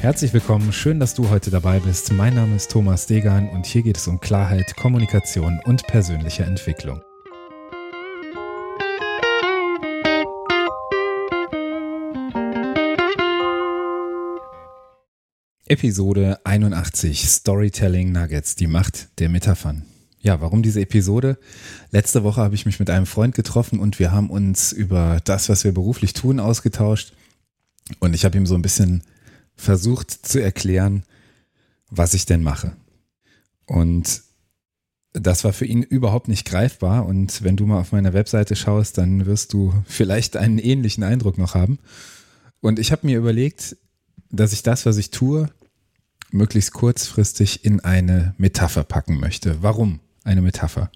Herzlich willkommen, schön, dass du heute dabei bist. Mein Name ist Thomas Degan und hier geht es um Klarheit, Kommunikation und persönliche Entwicklung. Episode 81 Storytelling Nuggets, die Macht der Metaphern. Ja, warum diese Episode? Letzte Woche habe ich mich mit einem Freund getroffen und wir haben uns über das, was wir beruflich tun, ausgetauscht. Und ich habe ihm so ein bisschen versucht zu erklären, was ich denn mache. Und das war für ihn überhaupt nicht greifbar. Und wenn du mal auf meiner Webseite schaust, dann wirst du vielleicht einen ähnlichen Eindruck noch haben. Und ich habe mir überlegt, dass ich das, was ich tue, möglichst kurzfristig in eine Metapher packen möchte. Warum eine Metapher?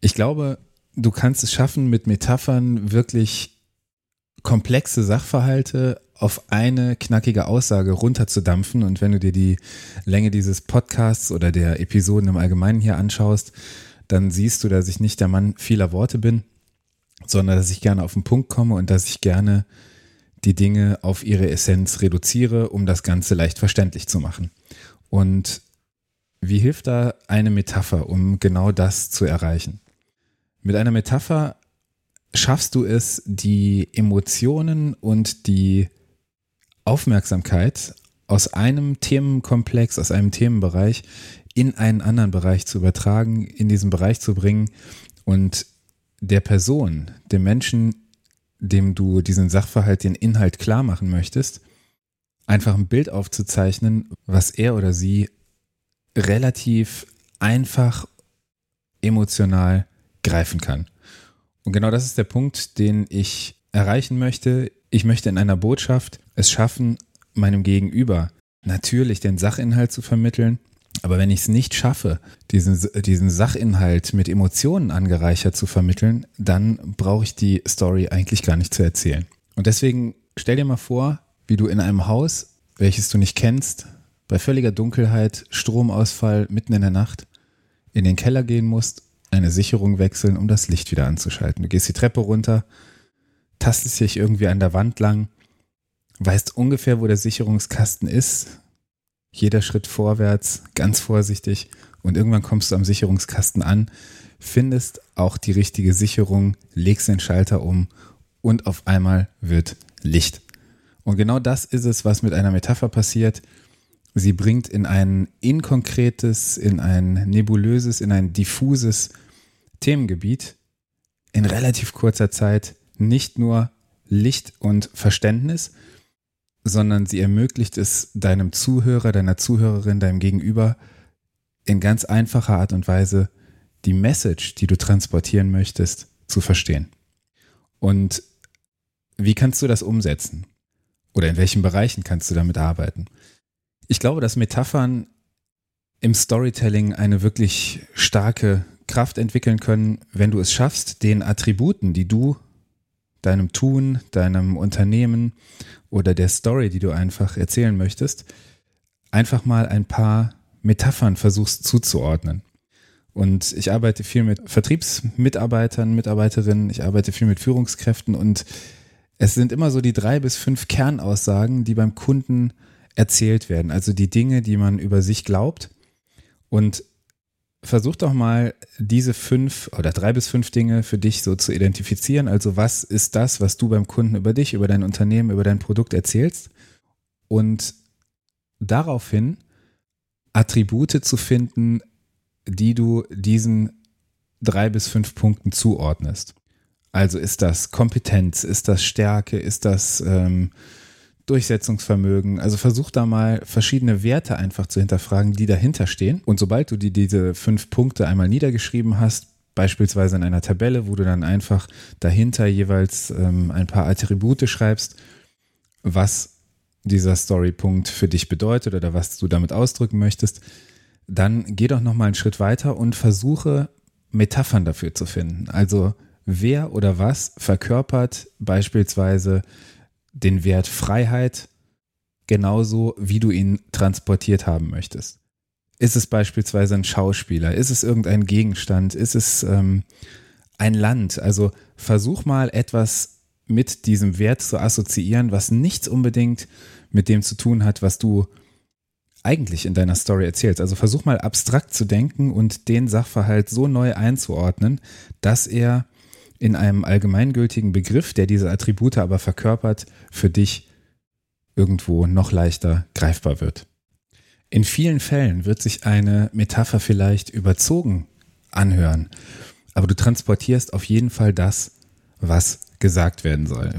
Ich glaube, du kannst es schaffen, mit Metaphern wirklich komplexe Sachverhalte auf eine knackige Aussage runterzudampfen. Und wenn du dir die Länge dieses Podcasts oder der Episoden im Allgemeinen hier anschaust, dann siehst du, dass ich nicht der Mann vieler Worte bin, sondern dass ich gerne auf den Punkt komme und dass ich gerne die Dinge auf ihre Essenz reduziere, um das Ganze leicht verständlich zu machen. Und wie hilft da eine Metapher, um genau das zu erreichen? Mit einer Metapher schaffst du es, die Emotionen und die Aufmerksamkeit aus einem Themenkomplex, aus einem Themenbereich in einen anderen Bereich zu übertragen, in diesen Bereich zu bringen und der Person, dem Menschen dem du diesen Sachverhalt, den Inhalt klar machen möchtest, einfach ein Bild aufzuzeichnen, was er oder sie relativ einfach emotional greifen kann. Und genau das ist der Punkt, den ich erreichen möchte. Ich möchte in einer Botschaft es schaffen, meinem Gegenüber natürlich den Sachinhalt zu vermitteln, aber wenn ich es nicht schaffe, diesen, diesen Sachinhalt mit Emotionen angereichert zu vermitteln, dann brauche ich die Story eigentlich gar nicht zu erzählen. Und deswegen stell dir mal vor, wie du in einem Haus, welches du nicht kennst, bei völliger Dunkelheit, Stromausfall mitten in der Nacht, in den Keller gehen musst, eine Sicherung wechseln, um das Licht wieder anzuschalten. Du gehst die Treppe runter, tastest dich irgendwie an der Wand lang, weißt ungefähr, wo der Sicherungskasten ist, jeder Schritt vorwärts, ganz vorsichtig und irgendwann kommst du am Sicherungskasten an, findest auch die richtige Sicherung, legst den Schalter um und auf einmal wird Licht. Und genau das ist es, was mit einer Metapher passiert. Sie bringt in ein inkonkretes, in ein nebulöses, in ein diffuses Themengebiet in relativ kurzer Zeit nicht nur Licht und Verständnis, sondern sie ermöglicht es deinem Zuhörer, deiner Zuhörerin, deinem Gegenüber in ganz einfacher Art und Weise die Message, die du transportieren möchtest, zu verstehen. Und wie kannst du das umsetzen? Oder in welchen Bereichen kannst du damit arbeiten? Ich glaube, dass Metaphern im Storytelling eine wirklich starke Kraft entwickeln können, wenn du es schaffst, den Attributen, die du deinem Tun, deinem Unternehmen oder der Story, die du einfach erzählen möchtest, einfach mal ein paar Metaphern versuchst zuzuordnen. Und ich arbeite viel mit Vertriebsmitarbeitern, Mitarbeiterinnen, ich arbeite viel mit Führungskräften und es sind immer so die drei bis fünf Kernaussagen, die beim Kunden erzählt werden. Also die Dinge, die man über sich glaubt. Und versuch doch mal diese fünf oder drei bis fünf Dinge für dich so zu identifizieren. Also was ist das, was du beim Kunden über dich, über dein Unternehmen, über dein Produkt erzählst? Und daraufhin Attribute zu finden, die du diesen drei bis fünf Punkten zuordnest. Also ist das Kompetenz, ist das Stärke, ist das ähm, Durchsetzungsvermögen. Also versuch da mal verschiedene Werte einfach zu hinterfragen, die dahinter stehen. Und sobald du dir diese fünf Punkte einmal niedergeschrieben hast, beispielsweise in einer Tabelle, wo du dann einfach dahinter jeweils ähm, ein paar Attribute schreibst, was dieser Storypunkt für dich bedeutet oder was du damit ausdrücken möchtest, dann geh doch noch mal einen Schritt weiter und versuche Metaphern dafür zu finden. Also wer oder was verkörpert beispielsweise den Wert Freiheit genauso, wie du ihn transportiert haben möchtest. Ist es beispielsweise ein Schauspieler? Ist es irgendein Gegenstand? Ist es ähm, ein Land? Also versuch mal etwas mit diesem Wert zu assoziieren, was nichts unbedingt mit dem zu tun hat, was du eigentlich in deiner Story erzählst. Also versuch mal abstrakt zu denken und den Sachverhalt so neu einzuordnen, dass er in einem allgemeingültigen Begriff, der diese Attribute aber verkörpert, für dich irgendwo noch leichter greifbar wird. In vielen Fällen wird sich eine Metapher vielleicht überzogen anhören, aber du transportierst auf jeden Fall das, was gesagt werden soll.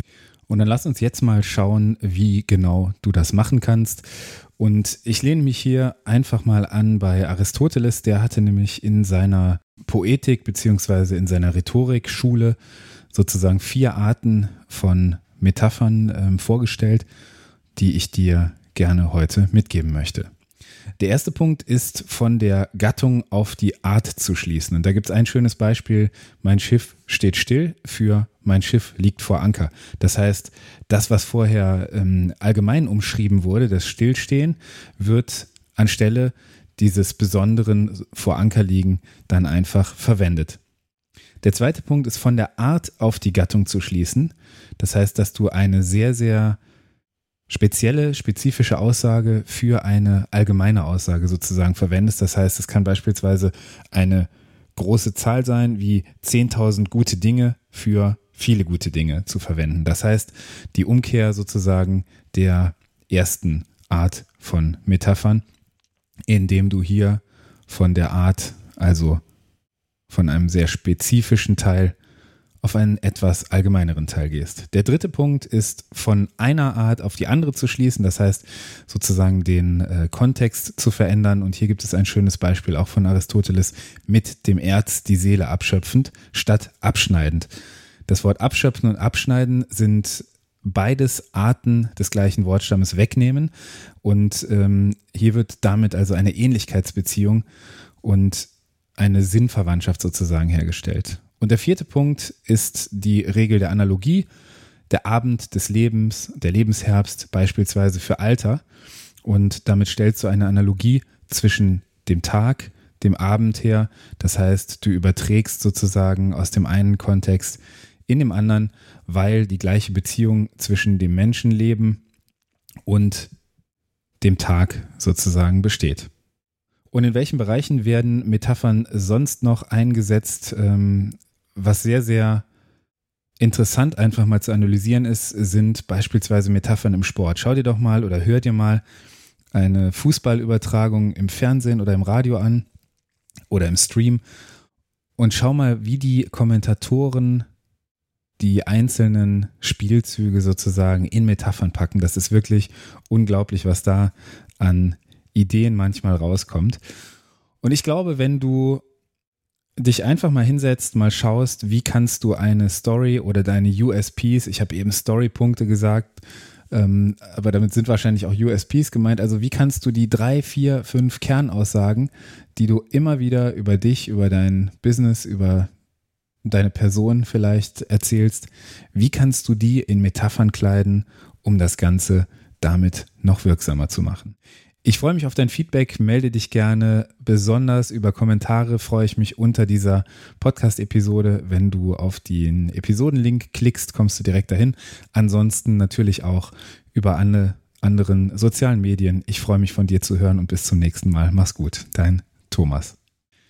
Und dann lass uns jetzt mal schauen, wie genau du das machen kannst. Und ich lehne mich hier einfach mal an bei Aristoteles, der hatte nämlich in seiner Poetik beziehungsweise in seiner Rhetorikschule sozusagen vier Arten von Metaphern ähm, vorgestellt, die ich dir gerne heute mitgeben möchte. Der erste Punkt ist von der Gattung auf die Art zu schließen. Und da gibt es ein schönes Beispiel. Mein Schiff steht still für mein Schiff liegt vor Anker. Das heißt, das, was vorher ähm, allgemein umschrieben wurde, das Stillstehen, wird anstelle dieses besonderen vor Anker liegen dann einfach verwendet. Der zweite Punkt ist von der Art auf die Gattung zu schließen. Das heißt, dass du eine sehr, sehr spezielle, spezifische Aussage für eine allgemeine Aussage sozusagen verwendest. Das heißt, es kann beispielsweise eine große Zahl sein, wie 10.000 gute Dinge für viele gute Dinge zu verwenden. Das heißt, die Umkehr sozusagen der ersten Art von Metaphern, indem du hier von der Art, also von einem sehr spezifischen Teil auf einen etwas allgemeineren Teil gehst. Der dritte Punkt ist von einer Art auf die andere zu schließen, das heißt sozusagen den äh, Kontext zu verändern. Und hier gibt es ein schönes Beispiel auch von Aristoteles mit dem Erz die Seele abschöpfend statt abschneidend. Das Wort abschöpfen und abschneiden sind beides Arten des gleichen Wortstammes wegnehmen. Und ähm, hier wird damit also eine Ähnlichkeitsbeziehung und eine Sinnverwandtschaft sozusagen hergestellt. Und der vierte Punkt ist die Regel der Analogie, der Abend des Lebens, der Lebensherbst beispielsweise für Alter. Und damit stellst du eine Analogie zwischen dem Tag, dem Abend her. Das heißt, du überträgst sozusagen aus dem einen Kontext in dem anderen, weil die gleiche Beziehung zwischen dem Menschenleben und dem Tag sozusagen besteht. Und in welchen Bereichen werden Metaphern sonst noch eingesetzt? Ähm, was sehr, sehr interessant einfach mal zu analysieren ist, sind beispielsweise Metaphern im Sport. Schau dir doch mal oder hör dir mal eine Fußballübertragung im Fernsehen oder im Radio an oder im Stream und schau mal, wie die Kommentatoren die einzelnen Spielzüge sozusagen in Metaphern packen. Das ist wirklich unglaublich, was da an Ideen manchmal rauskommt. Und ich glaube, wenn du dich einfach mal hinsetzt, mal schaust, wie kannst du eine Story oder deine USPs, ich habe eben Storypunkte gesagt, ähm, aber damit sind wahrscheinlich auch USPs gemeint. Also wie kannst du die drei, vier, fünf Kernaussagen, die du immer wieder über dich, über dein Business, über deine Person vielleicht erzählst, wie kannst du die in Metaphern kleiden, um das Ganze damit noch wirksamer zu machen? Ich freue mich auf dein Feedback, melde dich gerne. Besonders über Kommentare freue ich mich unter dieser Podcast-Episode. Wenn du auf den Episodenlink klickst, kommst du direkt dahin. Ansonsten natürlich auch über alle anderen sozialen Medien. Ich freue mich von dir zu hören und bis zum nächsten Mal. Mach's gut, dein Thomas.